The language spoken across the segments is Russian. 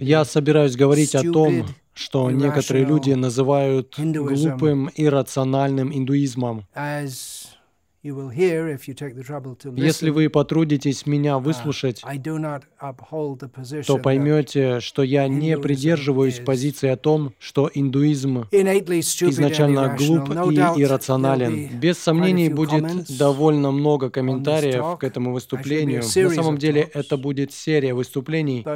Я собираюсь говорить о том, что некоторые люди называют глупым иррациональным индуизмом. Если вы потрудитесь меня uh, выслушать, то поймете, что я не придерживаюсь позиции о том, что индуизм изначально глуп и иррационален. Без сомнений будет довольно много комментариев к этому выступлению. На самом деле это будет серия выступлений.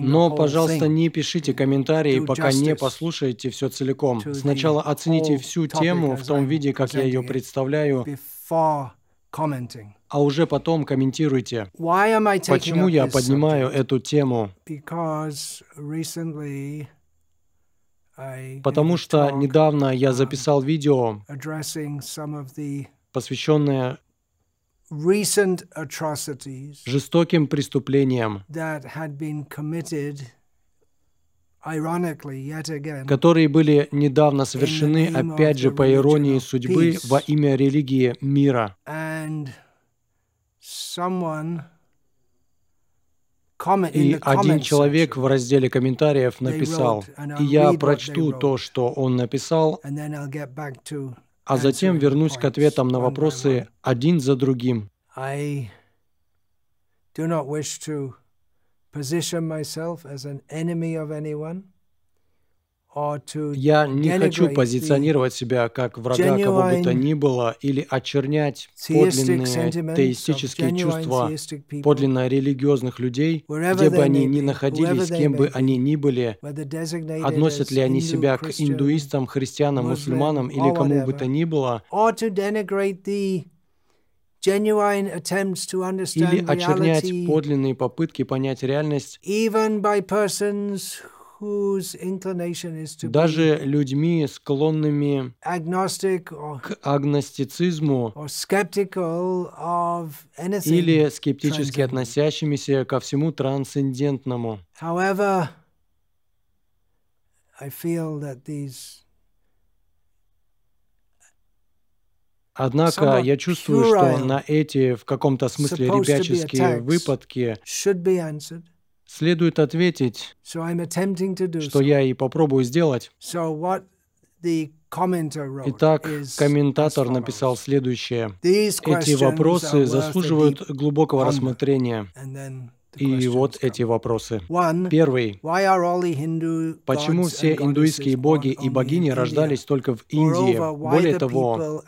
Но, пожалуйста, не пишите комментарии, пока не послушаете все целиком. Сначала оцените всю тему в том виде, как я ее представляю, а уже потом комментируйте. Почему я поднимаю эту тему? Потому что недавно я записал видео, посвященное жестоким преступлениям, которые были недавно совершены, опять же, по иронии судьбы, во имя религии мира. И один человек в разделе комментариев написал, и я прочту то, что он написал, а затем вернусь к ответам на вопросы один за другим. I do not wish to position myself as an enemy of anyone Я не хочу позиционировать себя как врага кого бы то ни было или очернять подлинные теистические чувства подлинно религиозных людей, где бы они ни находились, they кем бы они ни были, относят ли они себя к индуистам, христианам, мусульманам или кому бы то ни было, или очернять подлинные попытки понять реальность даже людьми, склонными к агностицизму или скептически относящимися ко всему трансцендентному. However, I feel that these Однако я чувствую, что на эти в каком-то смысле ребяческие выпадки следует ответить, что я и попробую сделать. Итак, комментатор написал следующее. Эти вопросы заслуживают глубокого рассмотрения. И вот эти вопросы. Первый. Почему все индуистские боги и богини рождались только в Индии? Более того,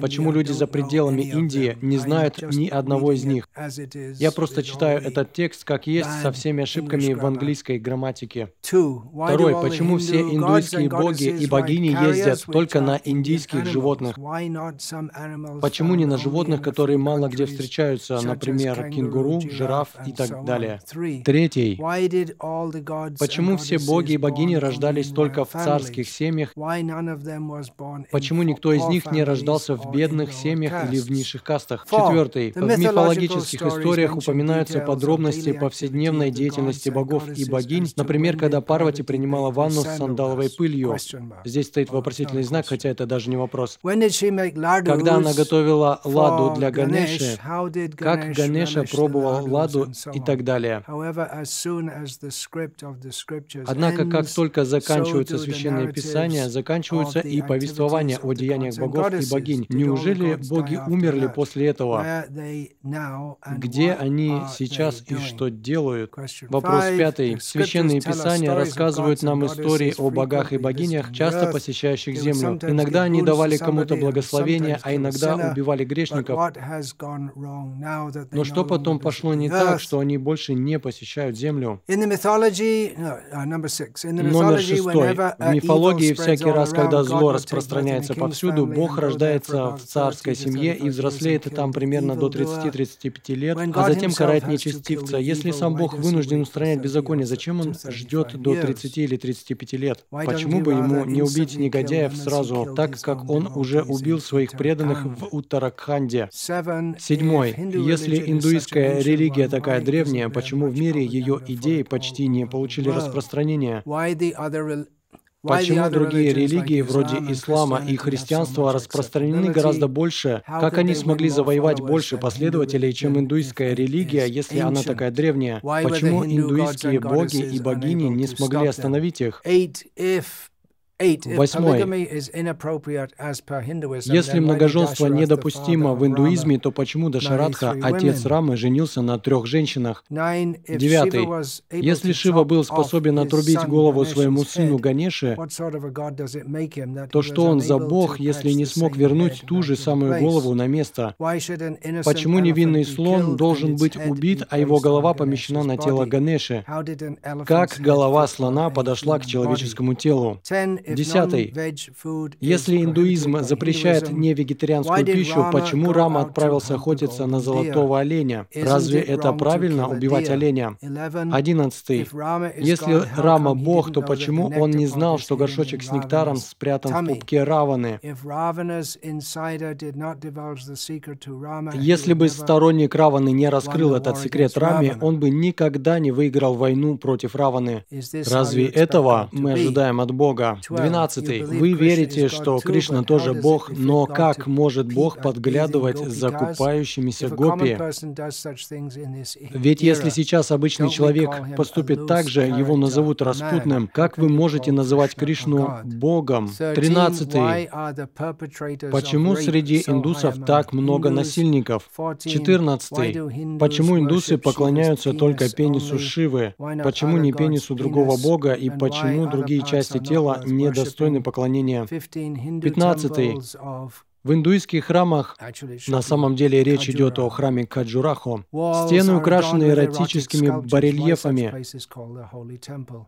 почему люди за пределами Индии не знают ни одного из них? Я просто читаю этот текст как есть со всеми ошибками в английской грамматике. Второй. Почему все индуистские боги и богини ездят только на индийских животных? Почему не на животных, которые мало где встречаются, например, кенгуру, жираф и так on? Далее? Третий. Почему все боги и богини рождались только в царских семьях? Почему никто из них не рождался в бедных семьях или в низших кастах? Четвертый. В мифологических историях упоминаются подробности повседневной деятельности богов и богинь, например, когда Парвати принимала ванну с сандаловой пылью. Здесь стоит вопросительный знак, хотя это даже не вопрос. Когда она готовила ладу для? Ганеши, как Ганеша пробовал ладу so и так далее. Однако, как только заканчиваются священные писания, заканчиваются и повествования о деяниях богов и богинь. Неужели боги умерли после этого? Где они сейчас и что делают? Вопрос пятый. Священные писания рассказывают нам истории о богах и богинях, часто посещающих землю. Иногда они давали кому-то благословение, а иногда убивали грешников. Но что потом пошло не так, что они больше не посещают землю? Uh, Номер шестой. В uh, мифологии всякий раз, когда зло распространяется повсюду, Бог рождается в царской 30 to семье 35 и взрослеет там примерно до evildoer. 30-35 лет, а затем карает нечестивца. Если сам Бог вынужден устранять 30 беззаконие, зачем он ждет 35 до years? 30 или 35 лет? Почему бы ему не убить негодяев сразу, так как он уже убил своих преданных в Уттаракханде? Седьмой. Если индуистская религия такая why древняя, почему в мире ее идеи почти не получили распространения? Почему другие религии вроде ислама и христианства распространены гораздо больше? Как они смогли завоевать больше последователей, чем индуистская религия, если она такая древняя? Почему индуистские боги и богини не смогли остановить их? Восьмой. Если многоженство недопустимо в индуизме, то почему Дашарадха, отец Рамы, женился на трех женщинах? Девятый. Если Шива был способен отрубить голову своему сыну Ганеше, то что он за бог, если не смог вернуть ту же самую голову на место? Почему невинный слон должен быть убит, а его голова помещена на тело Ганеши? Как голова слона подошла к человеческому телу? Десятый. Если индуизм запрещает невегетарианскую пищу, почему Рама отправился охотиться на золотого оленя? Разве это правильно убивать оленя? Одиннадцатый. Если Рама Бог, то почему он не знал, что горшочек с нектаром спрятан в пупке Раваны? Если бы сторонник Раваны не раскрыл этот секрет Раме, он бы никогда не выиграл войну против Раваны. Разве этого мы ожидаем от Бога? 12. Вы верите, что Кришна тоже Бог, но как может Бог подглядывать за купающимися гопи? Ведь если сейчас обычный человек поступит так же, его назовут распутным. Как вы можете называть Кришну Богом? 13. Почему среди индусов так много насильников? 14. Почему индусы поклоняются только пенису Шивы? Почему не пенису другого бога? И почему другие части тела не недостойны поклонения. 15. В индуистских храмах на самом деле речь идет о храме Каджурахо. Стены украшены эротическими барельефами.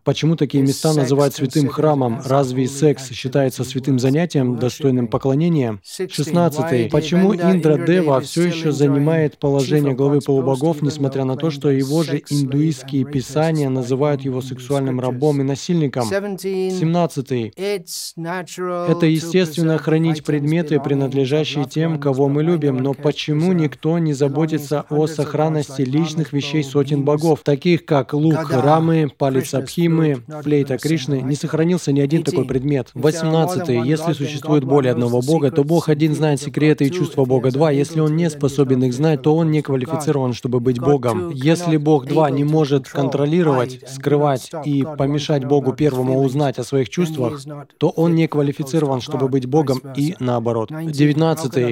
Почему такие места называют святым храмом? Разве секс считается святым занятием, достойным поклонения? 16. Почему Индра Дева все еще занимает положение главы полубогов, несмотря на то, что его же индуистские писания называют его сексуальным рабом и насильником? 17. Это естественно хранить предметы, принадлежащие принадлежащие тем, кого мы любим, но почему никто не заботится о сохранности личных вещей сотен богов, таких как лук Рамы, палец Абхимы, флейта Кришны? Не сохранился ни один такой предмет. 18. Если существует более одного бога, то Бог один знает секреты и чувства Бога два. Если он не способен их знать, то он не квалифицирован, чтобы быть Богом. Если Бог два не может контролировать, скрывать и помешать Богу первому узнать о своих чувствах, то он не квалифицирован, чтобы быть Богом и наоборот. 19.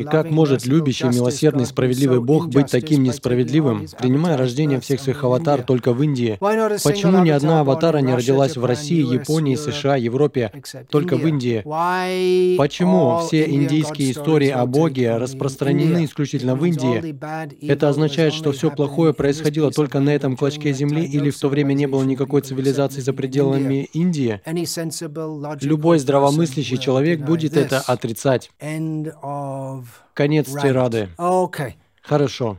Как может любящий, милосердный, справедливый Бог быть таким несправедливым, принимая рождение всех своих аватар только в Индии? Почему ни одна аватара не родилась в России, Японии, США, Европе, только в Индии? Почему все индийские истории о Боге распространены исключительно в Индии? Это означает, что все плохое происходило только на этом клочке земли или в то время не было никакой цивилизации за пределами Индии? Любой здравомыслящий человек будет это отрицать. Конец тирады. Okay. Хорошо.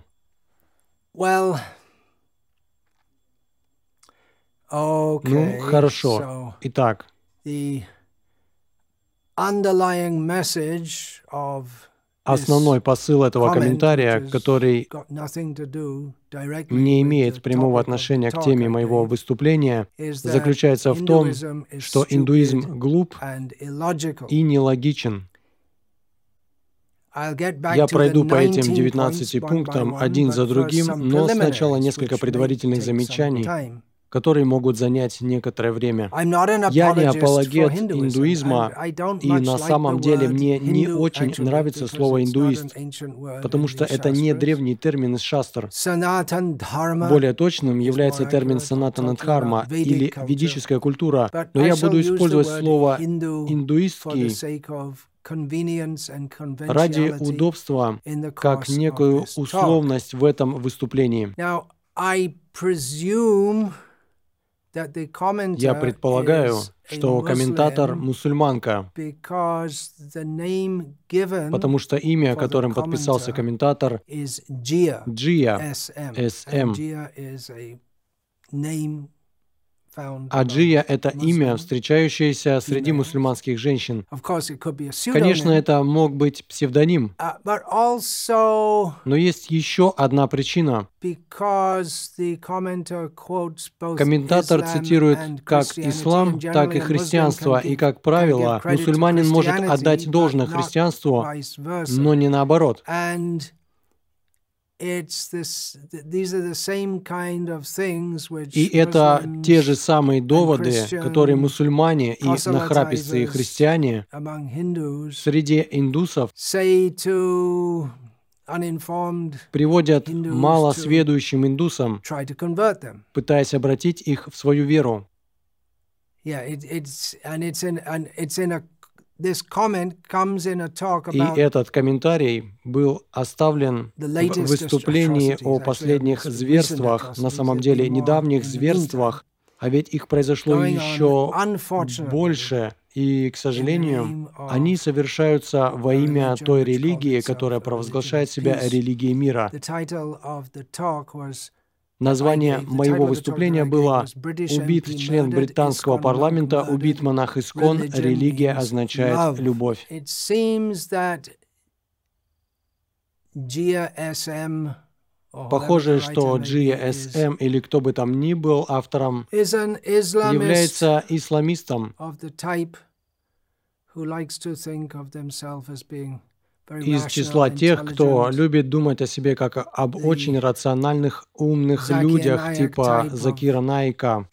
Well, okay. Ну, хорошо. So Итак, the underlying message of основной посыл этого комментария, который не имеет прямого отношения к теме моего выступления, заключается в том, что индуизм глуп и нелогичен. Я пройду по этим 19 19 points one by пунктам один за другим, но сначала несколько предварительных замечаний, которые могут занять некоторое время. Я не апологет индуизма, и на самом деле мне не очень нравится слово «индуист», потому что это не древний термин из шастр. Более точным является термин accurate, санатана talking дхарма about Vedic или ведическая культура, но я буду использовать слово индуистский ради удобства как некую условность в этом выступлении. Я предполагаю, что комментатор мусульманка, потому что имя, которым подписался комментатор, Джия. SM. Аджия — это имя, встречающееся среди мусульманских женщин. Конечно, это мог быть псевдоним. Uh, Но есть еще одна причина. Комментатор цитирует как ислам, так и христианство, и, как правило, мусульманин может отдать должное христианству, но не наоборот. И это те же самые доводы, которые мусульмане и нахрапистые христиане среди индусов приводят малосведущим индусам, пытаясь обратить их в свою веру. И этот комментарий был оставлен в выступлении о последних зверствах, на самом деле недавних зверствах, а ведь их произошло еще больше, и, к сожалению, они совершаются во имя той религии, которая провозглашает себя религией мира. Название моего выступления было «Убит член британского парламента, убит монах Искон, религия означает любовь». Похоже, что GSM или кто бы там ни был автором является исламистом, из числа тех, кто любит думать о себе как об очень рациональных, умных людях, типа Закира Найка.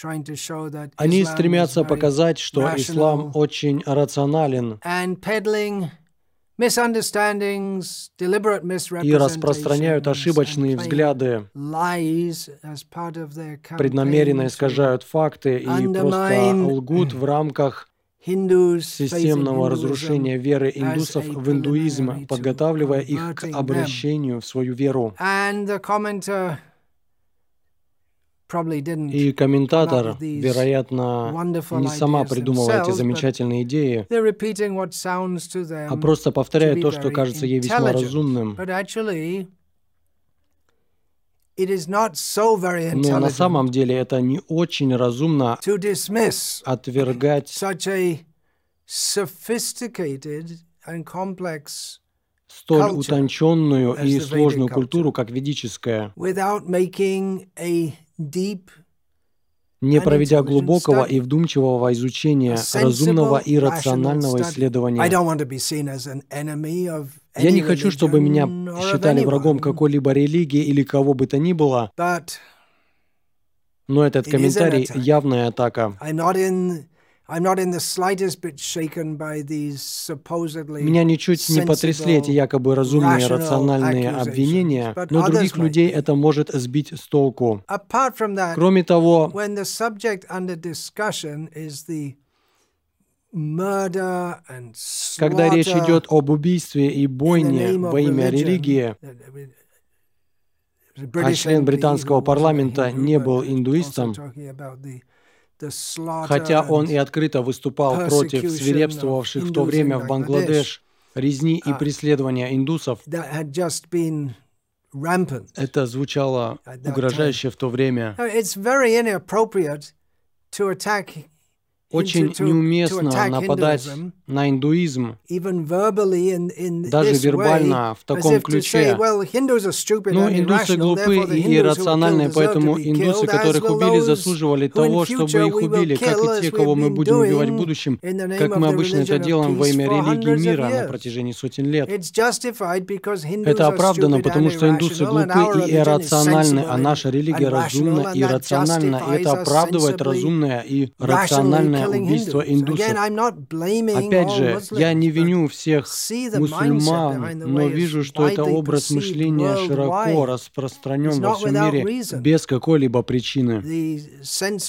Они стремятся показать, что ислам очень рационален и распространяют ошибочные взгляды, преднамеренно искажают факты и просто лгут в рамках системного разрушения веры индусов в индуизм, подготавливая их к обращению в свою веру. И комментатор, вероятно, не сама придумала эти замечательные идеи, а просто повторяет то, что кажется ей весьма разумным. Но на самом деле это не очень разумно отвергать столь утонченную и сложную культуру, как ведическая, не проведя глубокого и вдумчивого изучения, разумного и рационального исследования. Я не хочу, чтобы меня считали врагом какой-либо религии или кого бы то ни было, но этот комментарий — явная атака. Меня ничуть не потрясли эти якобы разумные рациональные обвинения, но других людей это может сбить с толку. Кроме того, когда речь идет об убийстве и бойне во имя религии, а член британского парламента не был индуистом, Хотя он и открыто выступал против свирепствовавших в то время в Бангладеш резни и uh, преследования индусов, это звучало угрожающе в то время. Очень неуместно нападать на индуизм, даже вербально, в таком ключе. Ну, индусы глупы и иррациональны, поэтому индусы, которых убили, заслуживали того, чтобы их убили, как и те, кого мы будем убивать в будущем, как мы обычно это делаем во имя религии мира на протяжении сотен лет. Это оправдано, потому что индусы глупы и иррациональны, а наша религия разумна и рациональна, и это оправдывает разумное и рациональное массовое убийство индусов. Опять же, я не виню всех мусульман, но вижу, что это образ мышления широко распространен во всем мире без какой-либо причины.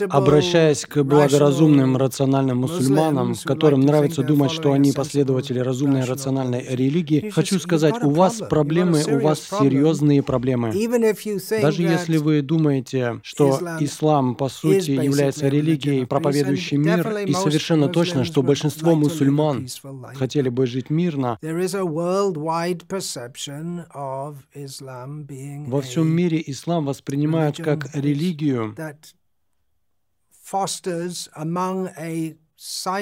Обращаясь к благоразумным, рациональным мусульманам, которым нравится думать, что они последователи разумной рациональной религии, хочу сказать, у вас проблемы, у вас серьезные проблемы. Даже если вы думаете, что ислам, по сути, является религией, проповедующей мир, мир, и совершенно точно, что большинство мусульман хотели бы жить мирно. Во всем мире ислам воспринимают как религию,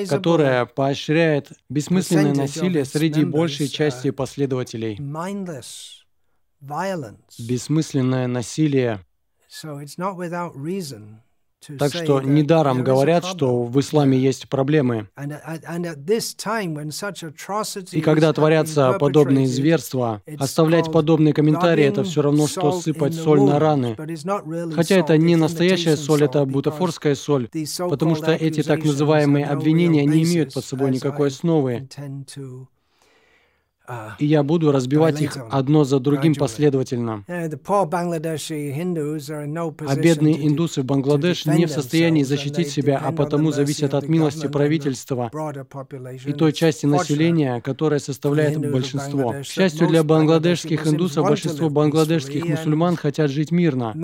которая поощряет бессмысленное насилие среди большей части последователей. Бессмысленное насилие так что недаром говорят, что в исламе есть проблемы. И когда творятся подобные зверства, оставлять подобные комментарии — это все равно, что сыпать соль на раны. Хотя это не настоящая соль, это бутафорская соль, потому что эти так называемые обвинения не имеют под собой никакой основы. И я буду разбивать их одно за другим последовательно. А бедные индусы в Бангладеш не в состоянии защитить себя, а потому зависят от милости правительства и той части населения, которая составляет большинство. К счастью для бангладешских индусов, большинство бангладешских мусульман хотят жить мирно.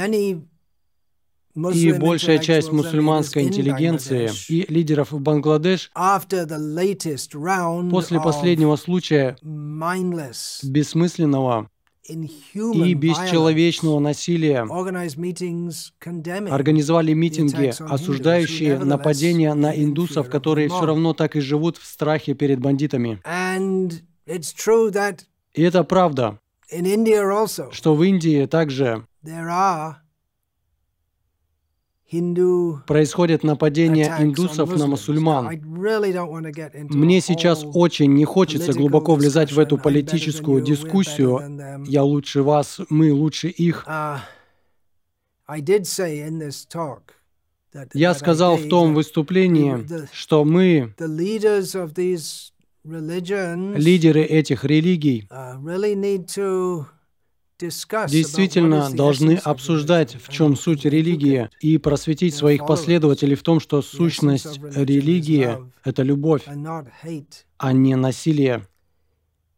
И большая часть мусульманской интеллигенции и лидеров в Бангладеш после последнего случая бессмысленного и бесчеловечного насилия организовали митинги, осуждающие нападения на индусов, которые все равно так и живут в страхе перед бандитами. И это правда, что в Индии также происходит нападение индусов на мусульман. Мне сейчас очень не хочется глубоко влезать в эту политическую дискуссию. Я лучше вас, мы лучше их. Uh, Я сказал в том выступлении, что мы, лидеры этих религий, uh, действительно должны обсуждать, в чем суть религии, и просветить своих последователей в том, что сущность религии — это любовь, а не насилие.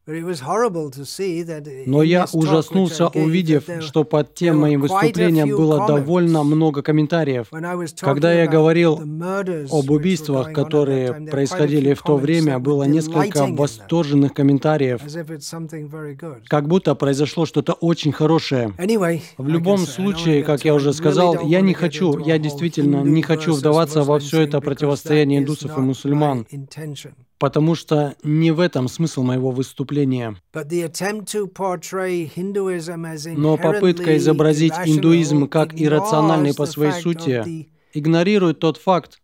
Но я ужаснулся, увидев, что под тем моим выступлением было довольно много комментариев. Когда я говорил об убийствах, которые происходили в то время, было несколько восторженных комментариев, как будто произошло что-то очень хорошее. В любом случае, как я уже сказал, я не хочу, я действительно не хочу вдаваться во все это противостояние индусов и мусульман потому что не в этом смысл моего выступления. Но попытка изобразить индуизм как иррациональный по своей сути игнорирует тот факт,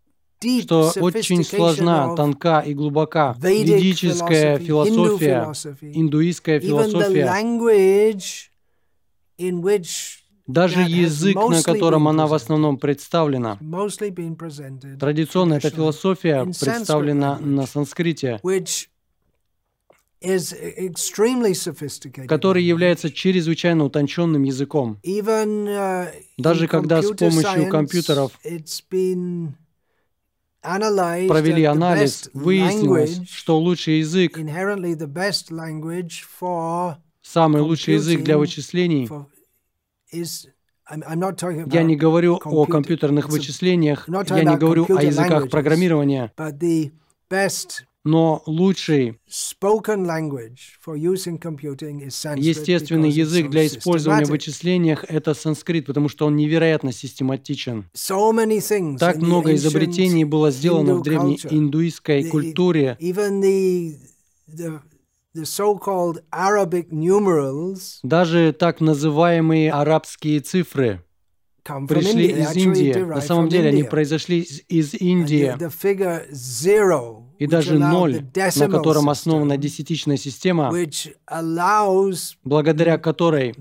что очень сложна, тонка и глубока ведическая философия, индуистская философия, даже язык, на котором она в основном представлена. Традиционно эта философия представлена на санскрите, который является чрезвычайно утонченным языком. Uh, Даже когда с помощью компьютеров провели анализ, выяснилось, что лучший язык, самый лучший язык для вычислений я не говорю о компьютерных вычислениях, я не говорю о языках программирования, но лучший естественный язык для использования в вычислениях — это санскрит, потому что он невероятно систематичен. Так много изобретений было сделано в древней индуистской культуре, даже так называемые арабские цифры пришли из Индии. На самом деле они произошли из Индии. И даже ноль, на котором основана десятичная система, благодаря которой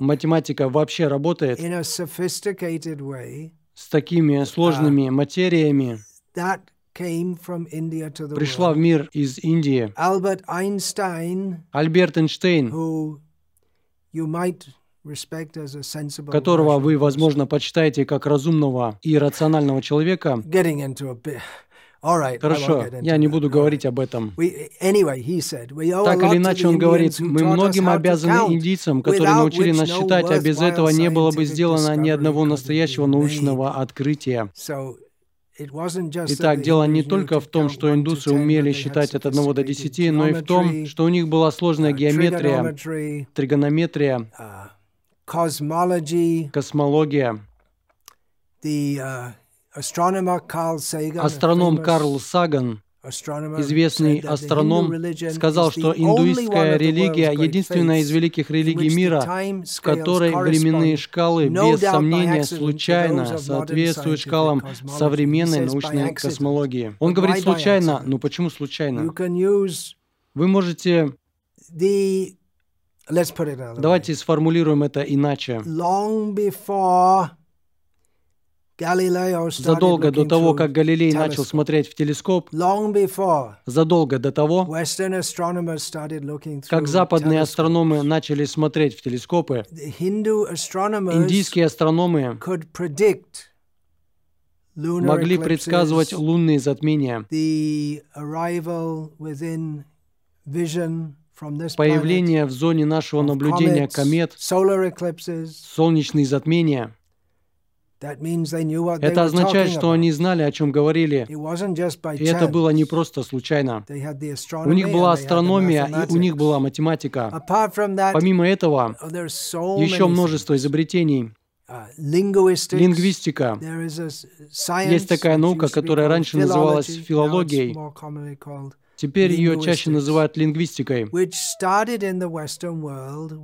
математика вообще работает с такими сложными uh, материями, пришла в мир из Индии. Альберт Эйнштейн, которого вы, возможно, почитаете как разумного и рационального человека, Хорошо, я не буду говорить об этом. Так или иначе, он говорит, мы многим обязаны индийцам, которые научили нас считать, а без этого не было бы сделано ни одного настоящего научного открытия. Итак, дело не только в том, что индусы умели считать от 1 до 10, но и в том, что у них была сложная uh, геометрия, тригонометрия, uh, космология, uh, Астроном Карл Саган, известный астроном, сказал, что индуистская религия — единственная из великих религий мира, в которой временные шкалы, без сомнения, случайно соответствуют шкалам современной научной космологии. Он говорит случайно, но почему случайно? Вы можете... Давайте сформулируем это иначе задолго до того, как Галилей начал смотреть в телескоп, задолго до того, как западные астрономы начали смотреть в телескопы, индийские астрономы могли предсказывать лунные затмения, появление в зоне нашего наблюдения комет, солнечные затмения — это означает, что они знали, о чем говорили. И это было не просто случайно. У них была астрономия, и у них была математика. Помимо этого, еще множество изобретений. Uh, Лингвистика. Есть такая наука, которая раньше называлась филологией. Теперь ее чаще называют лингвистикой,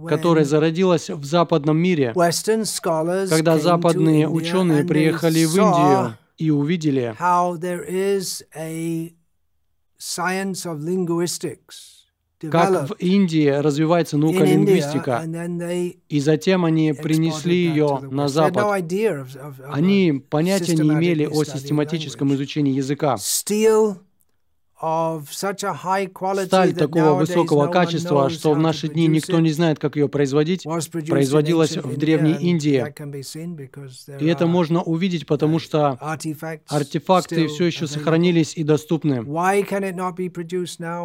которая зародилась в западном мире, когда западные ученые приехали в Индию и увидели, как в Индии развивается наука лингвистика, и затем они принесли ее на Запад. Они понятия не имели о систематическом изучении языка. Сталь такого высокого качества, что в наши дни никто не знает, как ее производить, производилась в Древней Индии. И это можно увидеть, потому что артефакты все еще сохранились и доступны.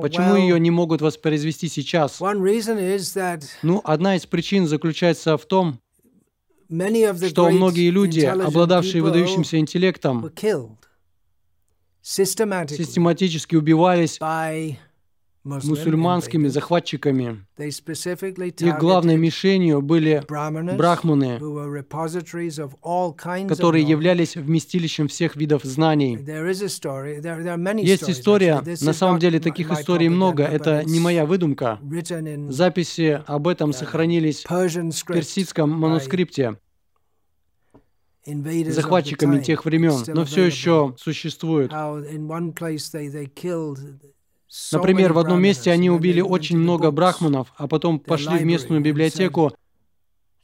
Почему ее не могут воспроизвести сейчас? Ну, одна из причин заключается в том, что многие люди, обладавшие выдающимся интеллектом, систематически убивались мусульманскими захватчиками. Их главной мишенью были брахманы, которые являлись вместилищем всех видов знаний. Есть история, на самом деле таких историй много, это не моя выдумка. Записи об этом сохранились в персидском манускрипте захватчиками тех времен, но все еще существуют. Например, в одном месте они убили очень много брахманов, а потом пошли в местную библиотеку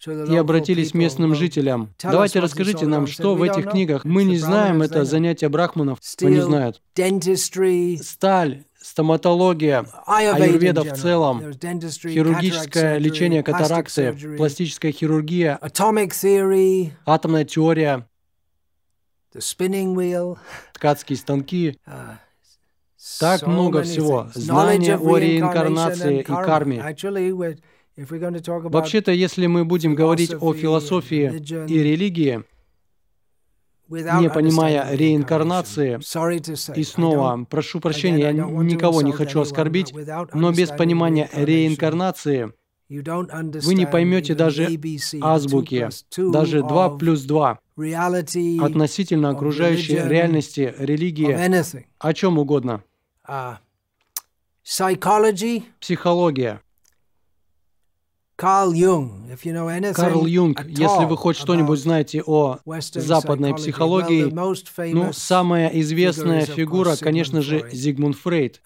и обратились к местным жителям. Давайте расскажите нам, что в этих книгах. Мы не знаем, это занятие брахманов, они знают. Сталь, стоматология, аюрведа в целом, хирургическое лечение катаракты, пластическая хирургия, атомная теория, ткацкие станки. Uh, так много всего. Знания о реинкарнации и карме. Вообще-то, если мы будем говорить о философии и религии, не понимая реинкарнации, и снова, прошу прощения, я никого не хочу оскорбить, но без понимания реинкарнации вы не поймете даже азбуки, даже 2 плюс 2 относительно окружающей реальности, религии, о чем угодно. Uh, Психология. Карл Юнг, если вы хоть что-нибудь знаете о западной психологии, ну, самая известная фигура, конечно же, Зигмунд Фрейд.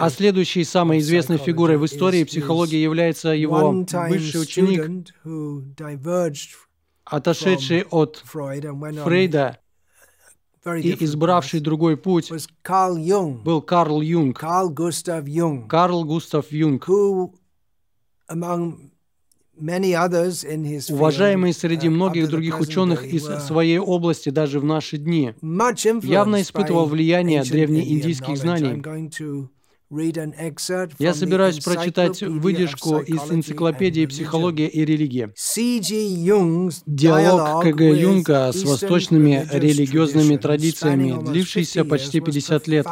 А следующей самой известной фигурой в истории психологии является его бывший ученик, отошедший от Фрейда и избравший другой путь был Карл Юнг. Карл Густав Юнг. Карл Густав Юнг. Уважаемый среди uh, многих других ученых из своей области даже в наши дни, явно испытывал влияние древнеиндийских знаний. Я собираюсь прочитать выдержку из энциклопедии «Психология и религия». Диалог К.Г. Юнга с восточными религиозными традициями, длившийся почти 50 лет,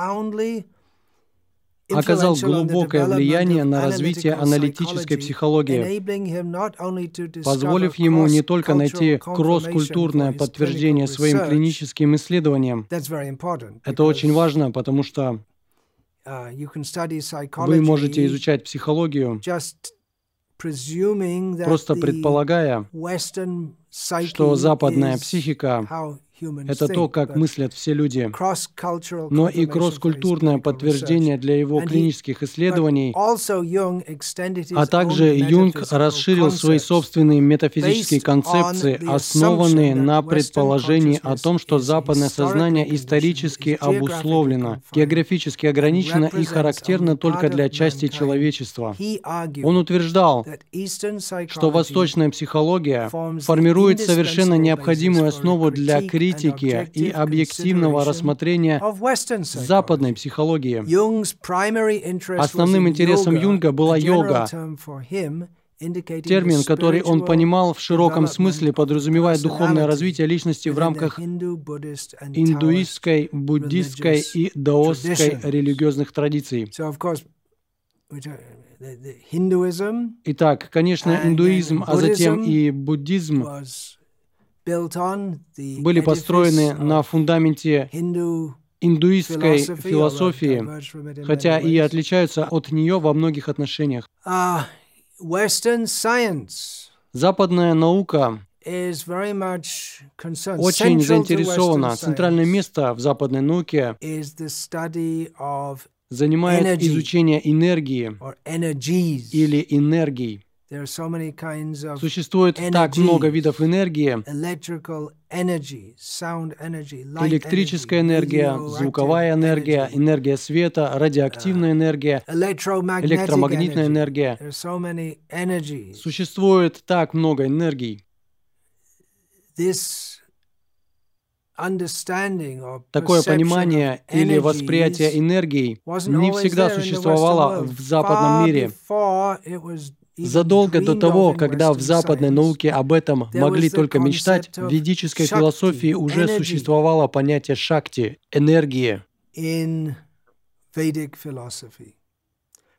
оказал глубокое влияние на развитие аналитической психологии, позволив ему не только найти кросс-культурное подтверждение своим клиническим исследованиям. Это очень важно, потому что вы можете изучать психологию, просто предполагая, что западная психика это то, как мыслят все люди. Но и кросс-культурное подтверждение для его клинических исследований, а также Юнг расширил свои собственные метафизические концепции, основанные на предположении о том, что западное сознание исторически обусловлено, географически ограничено и характерно только для части человечества. Он утверждал, что восточная психология формирует совершенно необходимую основу для критики критики и объективного рассмотрения западной психологии. Основным интересом Юнга была йога, термин, который он понимал в широком смысле, подразумевая духовное развитие личности в рамках индуистской, буддистской и даосской религиозных традиций. Итак, конечно, индуизм, а затем и буддизм были построены на фундаменте индуистской философии, хотя и отличаются от нее во многих отношениях. А, Западная наука очень заинтересована. Центральное место в западной науке занимает изучение энергии или энергий. Существует так много видов энергии. Электрическая энергия, звуковая энергия, энергия света, радиоактивная энергия, электромагнитная энергия. Существует так много энергий. Такое понимание или восприятие энергии не всегда существовало в западном мире. Задолго до того, когда в западной науке об этом могли только мечтать, в ведической философии уже существовало понятие шакти — энергии.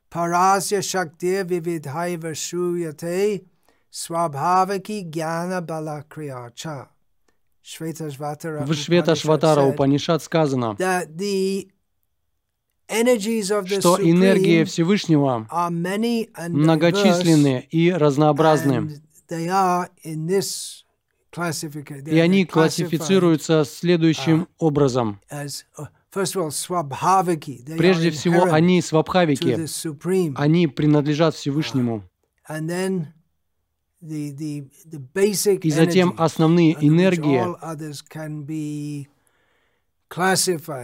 Парасya Shakti Vividhaiva Shuyate Swabhavaki Gyana Balakriyacha. В Шветашватара Упанишат сказано, что энергии Всевышнего многочисленны и разнообразны. И они классифицируются следующим образом. Uh, Прежде всего, они свабхавики, они принадлежат Всевышнему. И затем основные энергии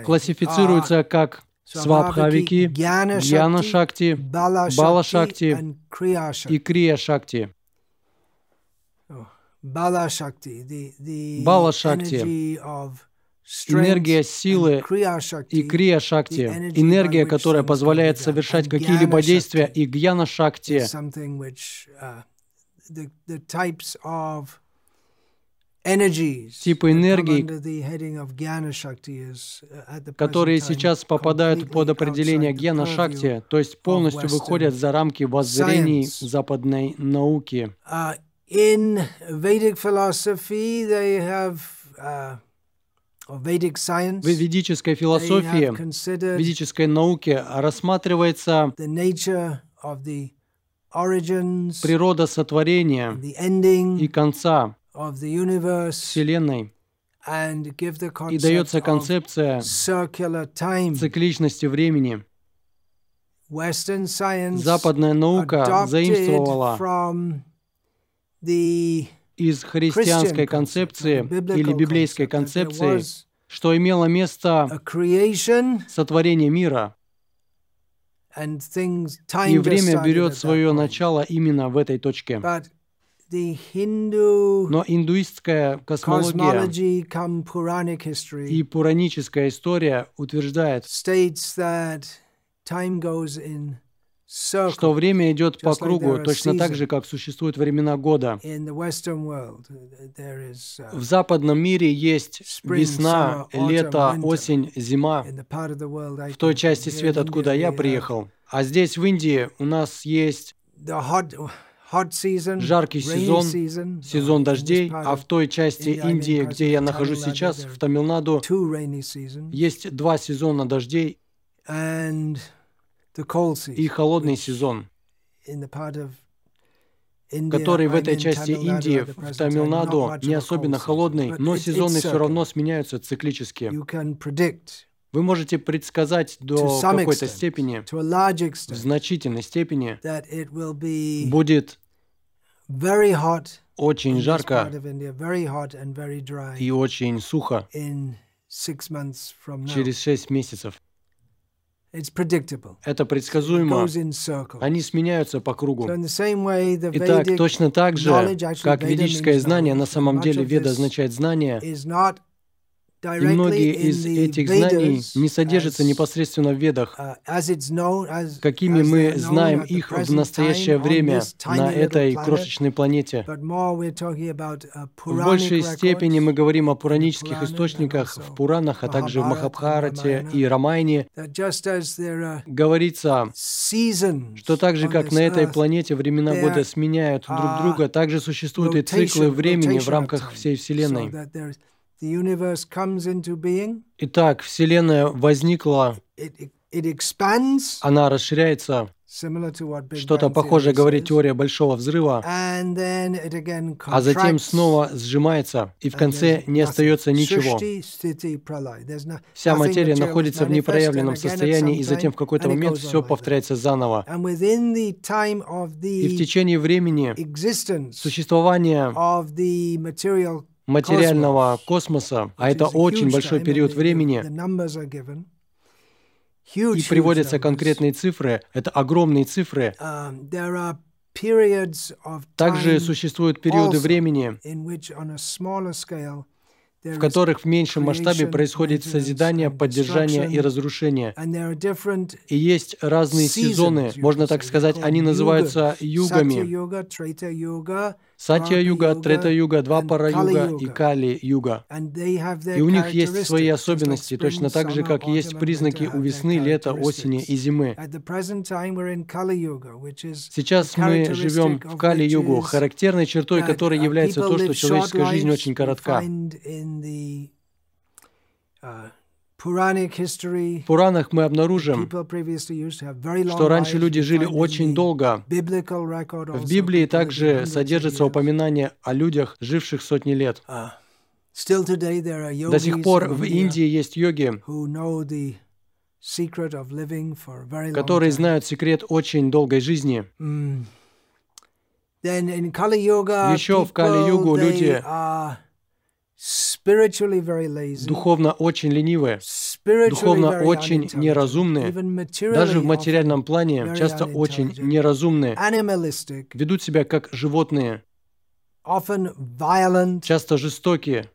классифицируются как Свабхавики, Гьяна Шакти, Бала Шакти и Крия Шакти. Бала Шакти, энергия силы и Крия Шакти, энергия, которая позволяет совершать какие-либо действия, и Гьяна Шакти, типы энергий, uh, которые сейчас попадают под определение гена Шакти, то есть полностью выходят за рамки воззрений западной науки. Uh, uh, в ведической философии, ведической науке рассматривается природа сотворения и конца, Вселенной. и дается концепция цикличности времени. Западная наука заимствовала из христианской концепции или библейской концепции, что имело место сотворение мира, и время берет свое начало именно в этой точке. Но индуистская космология и пураническая история утверждает, что время идет по кругу, точно так же, как существуют времена года. Uh, В западном мире есть весна, лето, осень, зима в той части света, откуда я приехал. А здесь, в Индии, у нас есть жаркий сезон, сезон дождей, а в той части Индии, где я нахожусь сейчас, в Тамилнаду, есть два сезона дождей и холодный сезон, который в этой части Индии, в Тамилнаду, не особенно холодный, но сезоны все равно сменяются циклически. Вы можете предсказать до какой-то степени, в значительной степени, будет очень жарко и очень сухо через шесть месяцев. Это предсказуемо. Они сменяются по кругу. Итак, точно так же, как ведическое знание на самом деле веда означает знание, и многие из этих знаний не содержатся непосредственно в Ведах, uh, какими мы знаем их в настоящее время на этой крошечной планете. В большей степени мы говорим о пуранических источниках в Пуранах, а также в Махабхарате и Рамайне. Говорится, что так же, как на этой планете времена года сменяют друг друга, также существуют и циклы времени в рамках всей Вселенной. Итак, Вселенная возникла, она расширяется, что-то похожее говорит теория Большого Взрыва, а затем снова сжимается, и в конце не остается ничего. Вся материя находится в непроявленном состоянии, и затем в какой-то момент все повторяется заново. И в течение времени существования материального космоса, а это очень большой период времени, и приводятся конкретные цифры, это огромные цифры. Um, Также существуют периоды времени, в которых в меньшем масштабе происходит созидание, поддержание и разрушение. И есть разные сезоны, можно так сказать, они называются югами. Сатья-юга, Трета-юга, Двапара-юга и Кали-юга. И у них есть свои особенности, точно так же, как есть признаки у весны, лета, осени и зимы. Сейчас мы живем в Кали-югу, характерной чертой которой является то, что человеческая жизнь очень коротка. В Пуранах мы обнаружим, что раньше люди жили очень долго. В Библии также содержится упоминание о людях, живших сотни лет. До сих пор в Индии есть йоги, которые знают секрет очень долгой жизни. Еще в Кали-югу люди духовно очень ленивые, духовно очень неразумные, даже в материальном плане часто очень неразумные, ведут себя как животные, часто жестокие,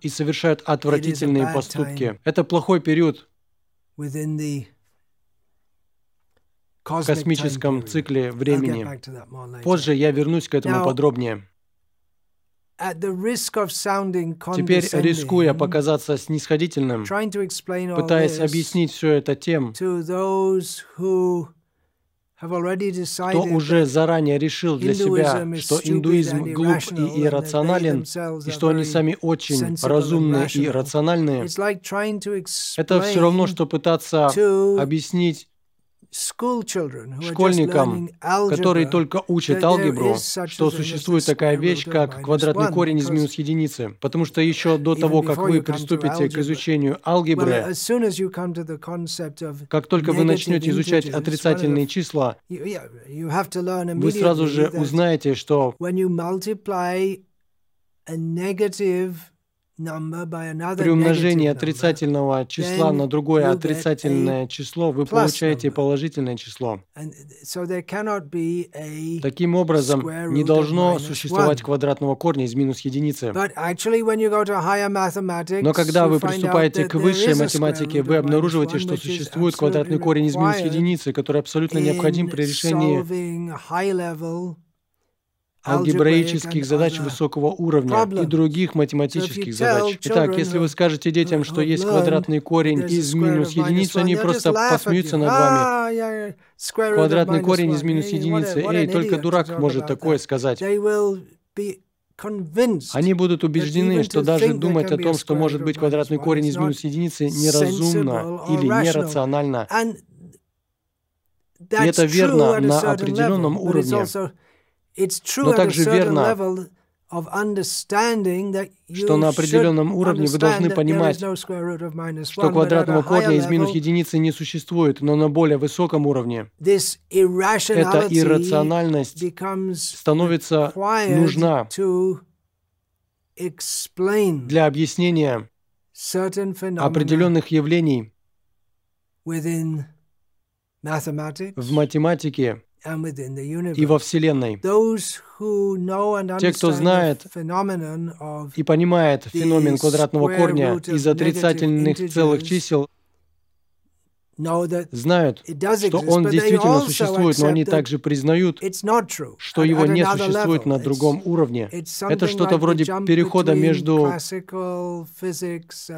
и совершают отвратительные поступки. Это плохой период в космическом цикле времени. Позже я вернусь к этому подробнее. Теперь, рискуя показаться снисходительным, пытаясь объяснить все это тем, кто уже заранее решил для себя, что индуизм глуп и иррационален, и что они сами очень разумные и рациональные, это все равно, что пытаться объяснить школьникам, которые только учат алгебру, что существует такая вещь, как квадратный корень из минус единицы. Потому что еще до того, как вы приступите к изучению алгебры, как только вы начнете изучать отрицательные числа, вы сразу же узнаете, что при умножении отрицательного числа на другое отрицательное число вы получаете положительное число. Таким образом, не должно существовать квадратного корня из минус единицы. Но когда вы приступаете к высшей математике, вы обнаруживаете, что существует квадратный корень из минус единицы, который абсолютно необходим при решении алгебраических задач высокого уровня и других математических задач. Итак, если вы скажете детям, что есть квадратный корень из минус единицы, они просто посмеются над вами. Квадратный корень из минус единицы. Эй, только дурак может такое сказать. Они будут убеждены, что даже думать о том, что может быть квадратный корень из минус единицы, неразумно или нерационально. И это верно на определенном уровне. Но также верно, что на определенном уровне вы должны понимать, что квадратного корня из минус единицы не существует, но на более высоком уровне. эта иррациональность становится нужна для объяснения определенных явлений в математике и во Вселенной. Те, кто знает и понимает феномен квадратного корня из отрицательных целых чисел, знают, что он действительно существует, но они также признают, что его не существует на другом уровне. Это что-то вроде перехода между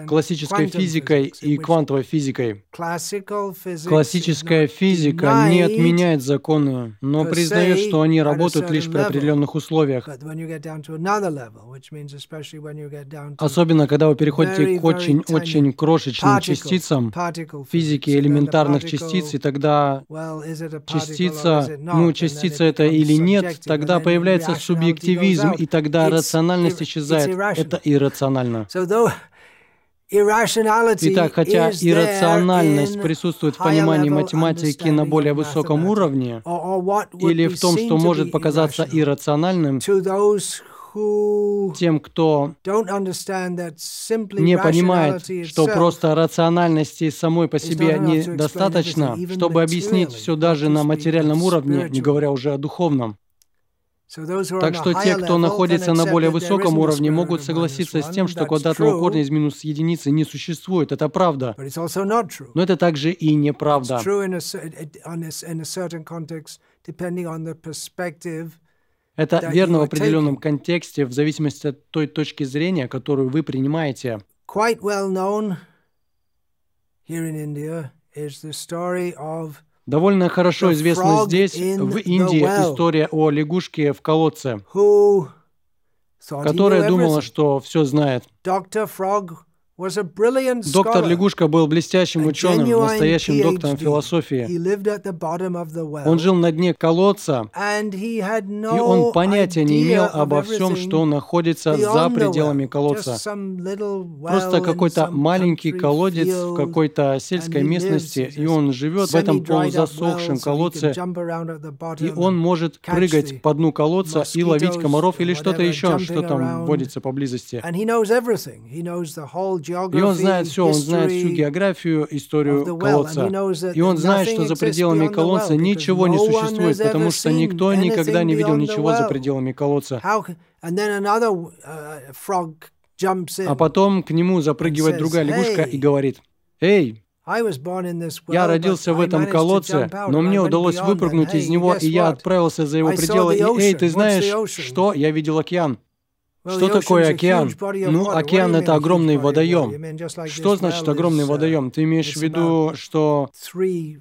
классической физикой и квантовой физикой. Классическая физика не отменяет законы, но признает, что они работают лишь при определенных условиях. Особенно, когда вы переходите к очень-очень крошечным частицам физики или элементарных частиц, и тогда частица, ну, частица это или нет, тогда появляется субъективизм, и тогда рациональность исчезает. Это иррационально. Итак, хотя иррациональность присутствует в понимании математики на более высоком уровне, или в том, что может показаться иррациональным, тем, кто не понимает, что просто рациональности самой по себе недостаточно, чтобы объяснить все даже на материальном уровне, не говоря уже о духовном. Так что те, кто находится на более высоком уровне, могут согласиться с тем, что квадратного корня из минус единицы не существует. Это правда. Но это также и неправда. Это верно в определенном контексте, в зависимости от той точки зрения, которую вы принимаете. Довольно хорошо известна здесь, в Индии, история о лягушке в колодце, которая думала, что все знает. Доктор Лягушка был блестящим ученым, настоящим доктором философии. Он жил на дне колодца, и он понятия не имел обо всем, что находится за пределами колодца. Просто какой-то маленький колодец в какой-то сельской местности, и он живет в этом полузасохшем колодце, и он может прыгать по дну колодца и ловить комаров или что-то еще, что там водится поблизости. И он знает все, он знает всю географию, историю колодца. И он знает, что за пределами колодца ничего не существует, потому что никто никогда не видел ничего за пределами колодца. А потом к нему запрыгивает другая лягушка и говорит, «Эй, я родился в этом колодце, но мне удалось выпрыгнуть из него, и я отправился за его пределы. И, эй, ты знаешь, что? Я видел океан. Что такое океан? Ну, океан — это огромный водоем. Что значит огромный водоем? Ты имеешь в виду, что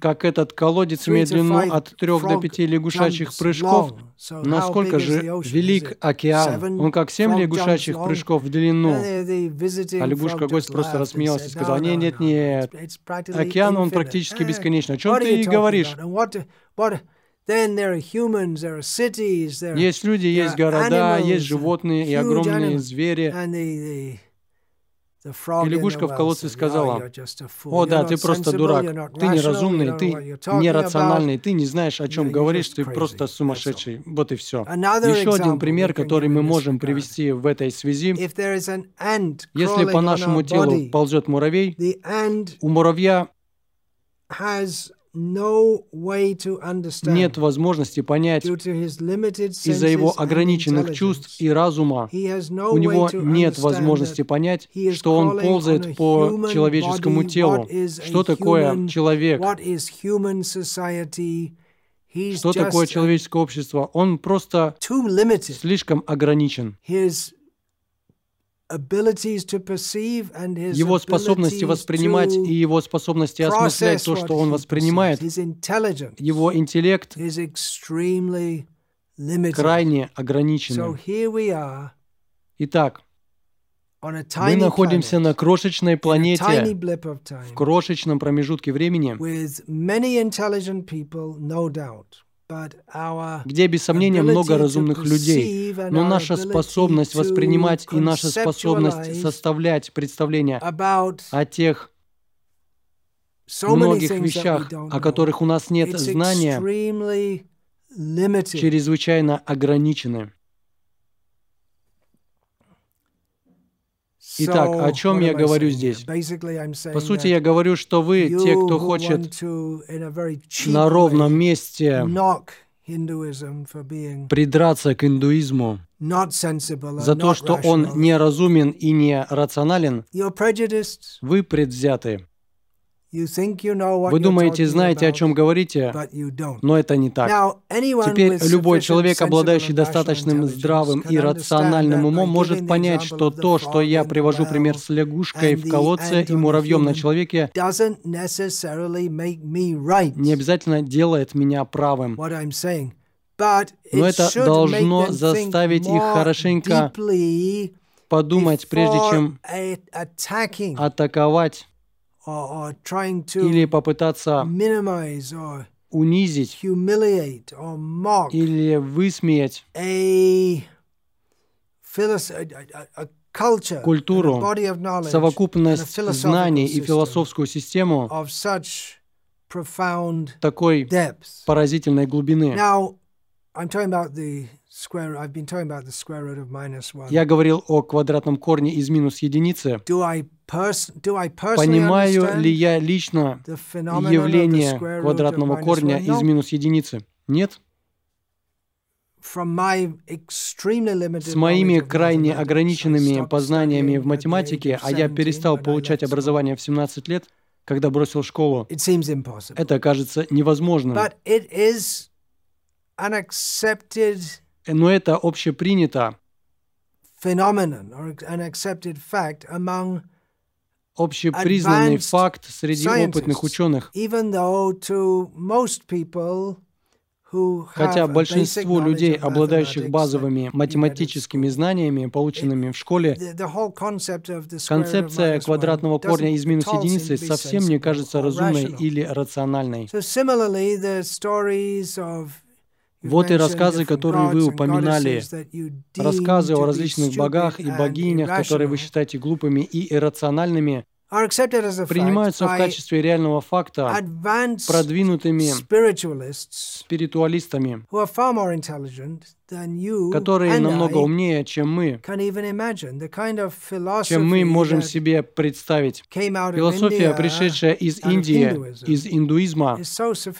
как этот колодец имеет длину от трех до пяти лягушачьих прыжков? Насколько же велик океан? Он как семь лягушачьих прыжков в длину. А лягушка-гость просто рассмеялась и сказала, нет, нет, нет, океан, он практически бесконечный. О чем ты говоришь? Есть люди, есть города, есть животные и огромные звери. И лягушка в колодце сказала, «О, да, ты просто дурак, ты неразумный, ты нерациональный, ты не знаешь, о чем говоришь, ты просто сумасшедший». Вот и все. Еще один пример, который мы можем привести в этой связи. Если по нашему телу ползет муравей, у муравья нет возможности понять из-за его ограниченных чувств и разума. У него нет возможности понять, что он ползает по человеческому телу. Что такое человек? Что такое человеческое общество? Он просто слишком ограничен. Его способности воспринимать и его способности осмыслять то, что он воспринимает, его интеллект крайне ограничен. Итак, мы находимся на крошечной планете, в крошечном промежутке времени, где, без сомнения, много разумных людей, но наша способность воспринимать и наша способность составлять представления о тех многих вещах, о которых у нас нет знания, чрезвычайно ограничены. Итак, о чем я говорю здесь? По сути, я говорю, что вы, те, кто хочет на ровном месте придраться к индуизму за то, что он неразумен и не рационален, вы предвзяты. Вы думаете, знаете, о чем говорите, но это не так. Теперь любой человек, обладающий достаточным здравым и рациональным умом, может понять, что то, что я привожу пример с лягушкой в колодце и муравьем на человеке, не обязательно делает меня правым. Но это должно заставить их хорошенько подумать, прежде чем атаковать или попытаться унизить или высмеять культуру, совокупность знаний и философскую систему такой поразительной глубины. Я говорил о квадратном корне из минус единицы. Понимаю ли я лично явление квадратного корня из минус единицы? Нет. С моими крайне ограниченными познаниями в математике, а я перестал получать образование в 17 лет, когда бросил школу, это кажется невозможным. Но это общепринято общепризнанный факт среди опытных ученых. Хотя большинству людей, обладающих базовыми математическими знаниями, полученными в школе, концепция квадратного корня из минус единицы совсем не кажется разумной или рациональной. Вот и рассказы, которые вы упоминали, рассказы о различных богах и богинях, которые вы считаете глупыми и иррациональными, принимаются в качестве реального факта продвинутыми спиритуалистами, которые намного умнее, чем мы, чем мы можем себе представить. Философия, пришедшая из Индии, из индуизма,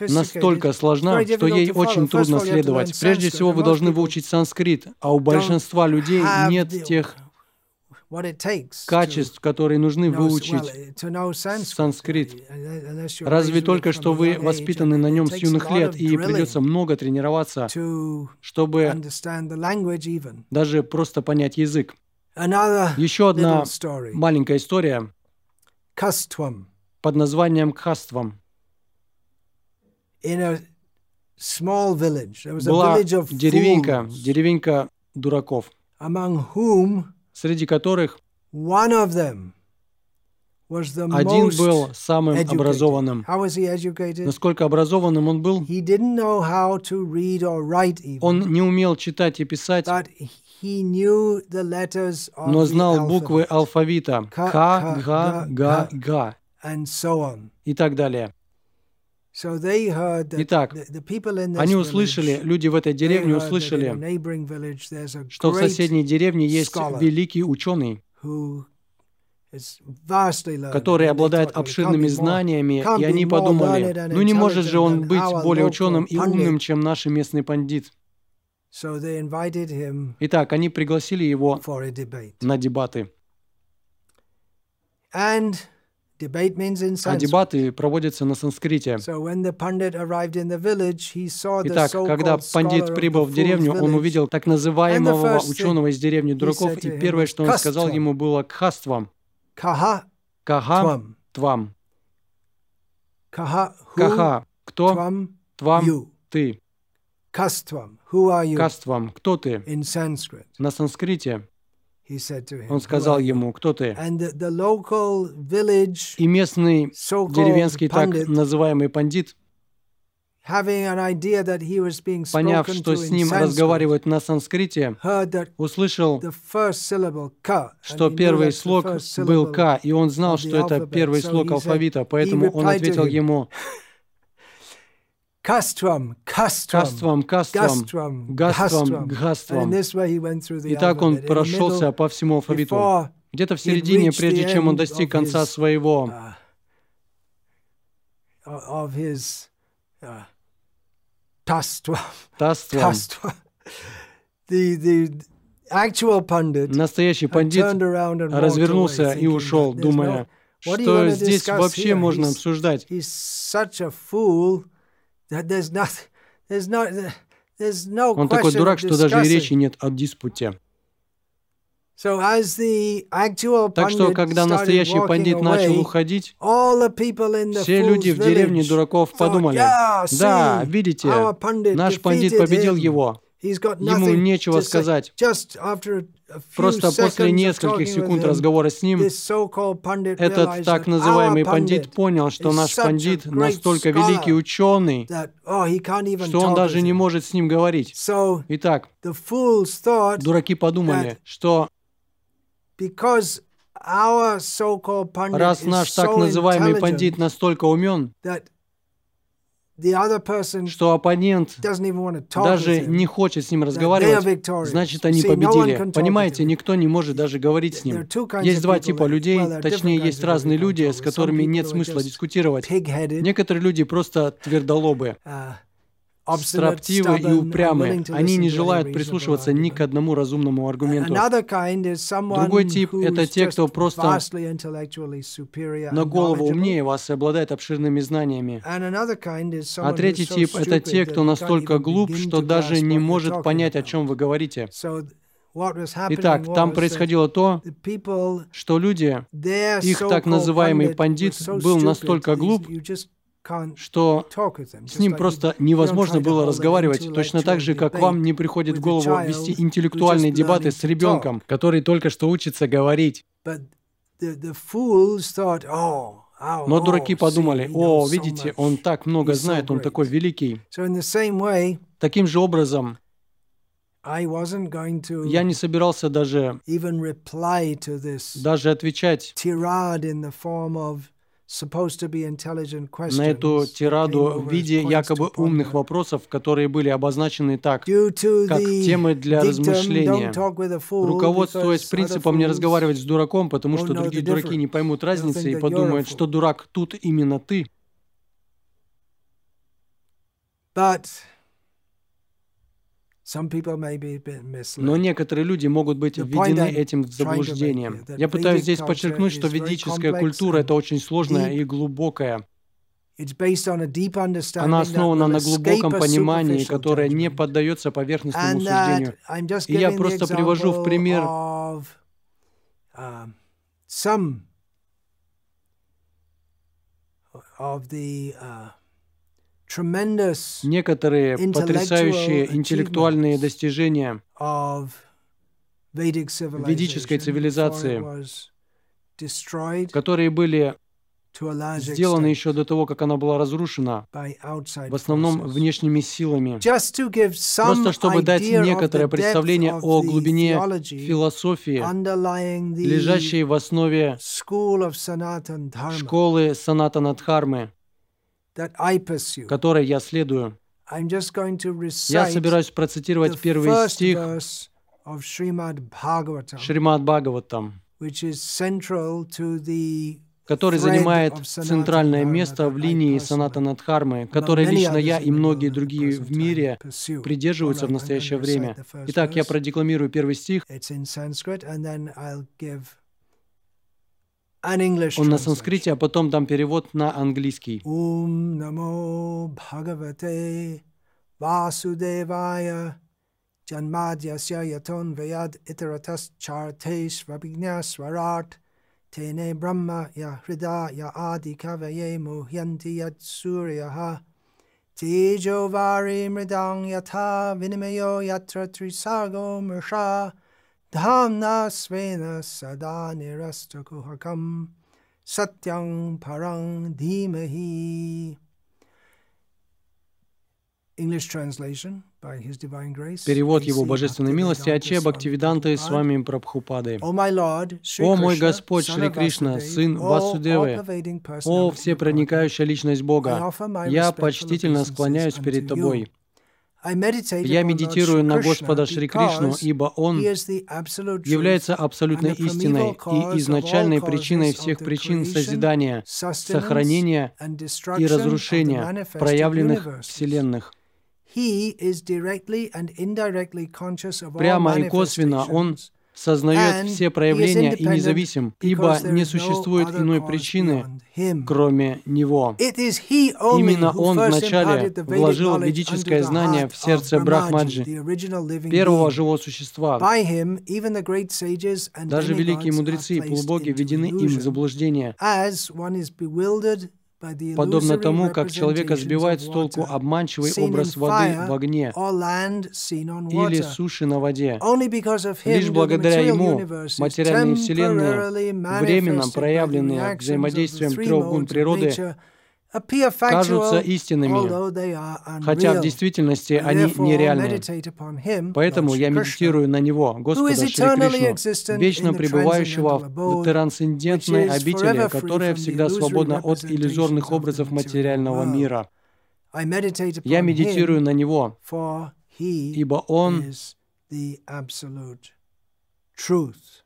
настолько сложна, что ей очень трудно следовать. Прежде всего, вы должны выучить санскрит, а у большинства людей нет тех качеств, которые нужны выучить санскрит. Разве только что вы воспитаны на нем с юных лет, и придется много тренироваться, чтобы даже просто понять язык. Еще одна маленькая история. Под названием Каствам. Была деревенька, деревенька дураков, среди которых Один был самым образованным. Насколько образованным он был? Он не умел читать и писать, но знал буквы алфавита К, Г, Г, Г и так далее. Итак, они услышали, люди в этой деревне услышали, что в соседней деревне есть великий ученый, который обладает обширными знаниями, и они подумали, ну не может же он быть более ученым и умным, чем наш местный пандит. Итак, они пригласили его на дебаты. А дебаты проводятся на санскрите. Итак, когда пандит прибыл в деревню, он увидел так называемого ученого из деревни дураков, и первое, что он сказал ему, было «кхаствам». Каха твам. Каха кто? Твам ты. Каствам. Каствам. Кто ты? На санскрите он сказал ему, кто ты? И местный деревенский так называемый пандит, поняв, что с ним разговаривают на санскрите, услышал, что первый слог был «К», и он знал, что это первый слог алфавита, поэтому он ответил ему Каствам, каствам, каствам, гаствам, гаствам. И так он прошелся по всему алфавиту. Где-то в середине, прежде чем он достиг конца своего. таства, настоящий пандит развернулся и ушел, думая, что здесь вообще можно обсуждать. Он такой дурак, что даже и речи нет о диспуте. Так что, когда настоящий пандит начал уходить, все люди в деревне дураков подумали, да, видите, наш пандит победил его. Ему нечего сказать. Просто после нескольких секунд разговора с ним, этот так называемый пандит понял, что наш пандит настолько великий ученый, oh, что он даже не может с ним говорить. Итак, дураки подумали, что раз наш так называемый пандит настолько умен, что оппонент даже не хочет с ним разговаривать, значит, они победили. Понимаете, никто не может даже говорить с ним. Есть два типа людей, точнее, есть разные люди, с которыми нет смысла дискутировать. Некоторые люди просто твердолобые. Строптивы и упрямы. Они не желают прислушиваться ни к одному разумному аргументу. Другой тип — это те, кто просто на голову умнее вас и обладает обширными знаниями. А третий тип — это те, кто настолько глуп, что даже не может понять, о чем вы говорите. Итак, там происходило то, что люди, их так называемый пандит был настолько глуп, что с ним просто невозможно было разговаривать, точно так же, как вам не приходит в голову вести интеллектуальные дебаты с ребенком, который только что учится говорить. Oh, Но дураки подумали, о, видите, он так много знает, он такой великий. Таким же образом, я не собирался даже, даже отвечать на эту тираду в виде якобы умных вопросов, которые были обозначены так, как темы для размышления. Руководствуясь принципом не разговаривать с дураком, потому что другие дураки не поймут разницы и подумают, что дурак тут именно ты. Но некоторые люди могут быть введены этим заблуждением. Я пытаюсь здесь подчеркнуть, что ведическая культура — это очень сложная и глубокая. Она основана на глубоком понимании, которое не поддается поверхностному суждению. И я просто привожу в пример um, of the uh, некоторые потрясающие интеллектуальные достижения ведической цивилизации которые были сделаны еще до того, как она была разрушена, в основном внешними силами. Просто чтобы дать некоторое представление о глубине философии, лежащей в основе школы Санатанадхармы, которой я следую. Я собираюсь процитировать первый стих Шримад Бхагаватам, который занимает центральное место в линии Саната Надхармы, которой лично я и многие другие в мире придерживаются в настоящее время. Итак, я продекламирую первый стих. Он на санскрите, а потом дам перевод на английский. Ум намо бхагавате васудевая janmadyasya yaton vayad iteratas chartes vabhignyasvarat Tene Brahma ya Hrida ya Adi Kavaye Muhyanti yat Suryaha Tejo Vari Mridang Yatha Vinimayo Yatra Trisago Mersha Dhamna Svena Sada Nirastakuhakam Satyang Parang Dhimahi. English translation Перевод Его Божественной милости Аче Бхактивиданты с вами Прабхупады. «О мой Господь Шри Кришна, Сын Васудевы, о всепроникающая личность Бога, я почтительно склоняюсь перед Тобой. Я медитирую на Господа Шри Кришну, ибо Он является абсолютной истиной и изначальной причиной всех причин созидания, сохранения и разрушения проявленных вселенных. Прямо и косвенно он сознает все проявления и независим, ибо не существует иной причины, кроме Него. Именно Он вначале вложил ведическое знание в сердце Брахмаджи, первого живого существа. Даже великие мудрецы и полубоги введены им в заблуждение, подобно тому, как человека сбивает с толку обманчивый образ воды в огне или суши на воде. Лишь благодаря ему материальные вселенные, временно проявленные взаимодействием трех гун природы, кажутся истинными, хотя в действительности они нереальны. Поэтому я медитирую на Него, Господа Шри Кришну, вечно пребывающего в трансцендентной обители, которая всегда свободна от иллюзорных образов материального мира. Я медитирую на Него, ибо Он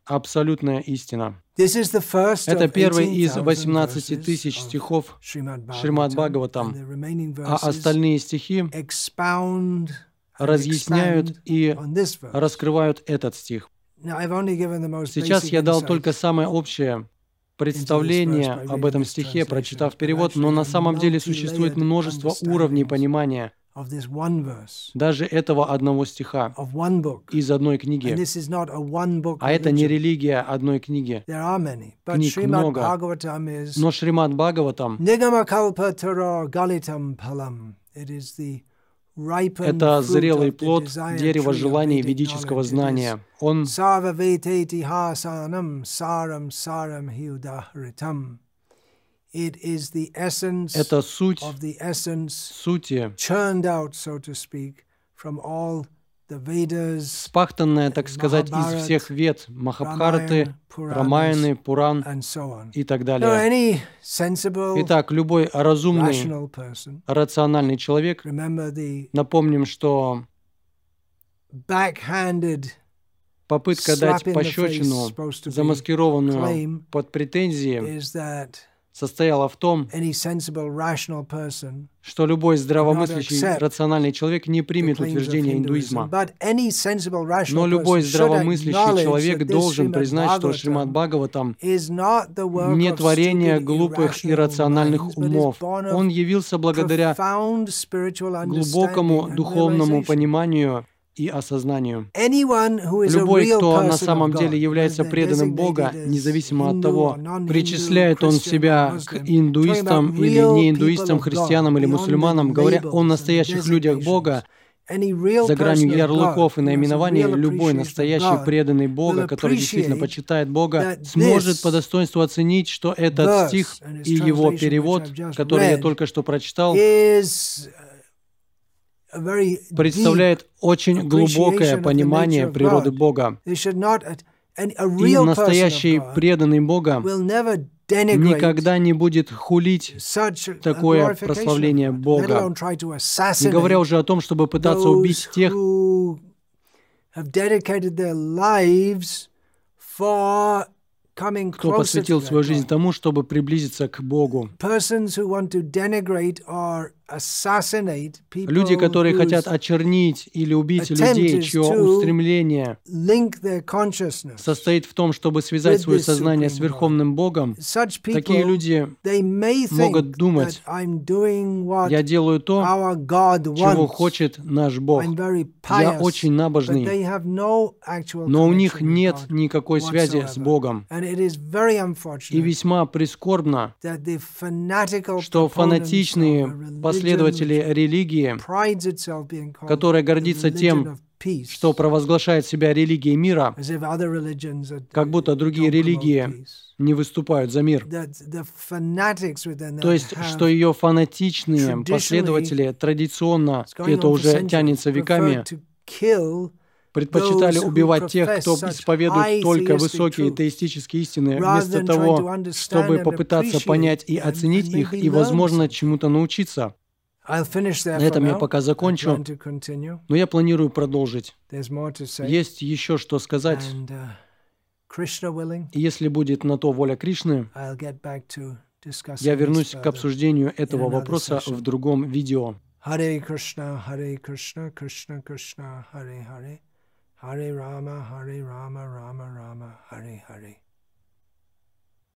абсолютная истина. Это первый из 18 тысяч стихов Шримад Бхагаватам, а остальные стихи разъясняют и раскрывают этот стих. Сейчас я дал только самое общее представление об этом стихе, прочитав перевод, но на самом деле существует множество уровней понимания – даже этого одного стиха из одной книги. А это не религия одной книги. Книг много. Но Шримад Бхагаватам это зрелый плод дерева желаний ведического знания. Он это суть сути, спахтанная, так сказать, из всех вед Махабхараты, Рамаяны, Пуран и так далее. Итак, любой разумный, рациональный человек, напомним, что попытка дать пощечину, замаскированную под претензии, состояла в том, что любой здравомыслящий рациональный человек не примет утверждение индуизма. Но любой здравомыслящий человек должен признать, что Шримад Бхагаватам не творение глупых и рациональных умов. Он явился благодаря глубокому духовному пониманию и осознанию. Любой, кто на самом деле является преданным Бога, независимо от того, причисляет он себя к индуистам или не индуистам, христианам или мусульманам, говоря о настоящих людях Бога, за гранью ярлыков и наименований, любой настоящий преданный Бога, который действительно почитает Бога, сможет по достоинству оценить, что этот стих и его перевод, который я только что прочитал, представляет очень глубокое понимание природы Бога. И настоящий преданный Бога никогда не будет хулить такое прославление Бога, не говоря уже о том, чтобы пытаться убить тех, кто посвятил свою жизнь тому, чтобы приблизиться к Богу. Люди, которые хотят очернить или убить людей, чье устремление состоит в том, чтобы связать свое сознание с Верховным Богом, такие люди могут думать, я делаю то, чего хочет наш Бог. Я очень набожный, но у них нет никакой связи с Богом. И весьма прискорбно, что фанатичные последователи религии, которая гордится тем, что провозглашает себя религией мира, как будто другие религии не выступают за мир. То есть, что ее фанатичные последователи традиционно, это уже тянется веками, предпочитали убивать тех, кто исповедует только высокие теистические истины, вместо того, чтобы попытаться понять и оценить их и, возможно, чему-то научиться. На этом я пока закончу, но я планирую продолжить. Есть еще что сказать. Uh, и если будет на то воля Кришны, я вернусь к обсуждению этого вопроса в другом видео. Харе Кришна, Харе Кришна, Кришна Кришна, Харе Харе. Hare Rama, Hare Rama, Rama Rama, Hare Hare.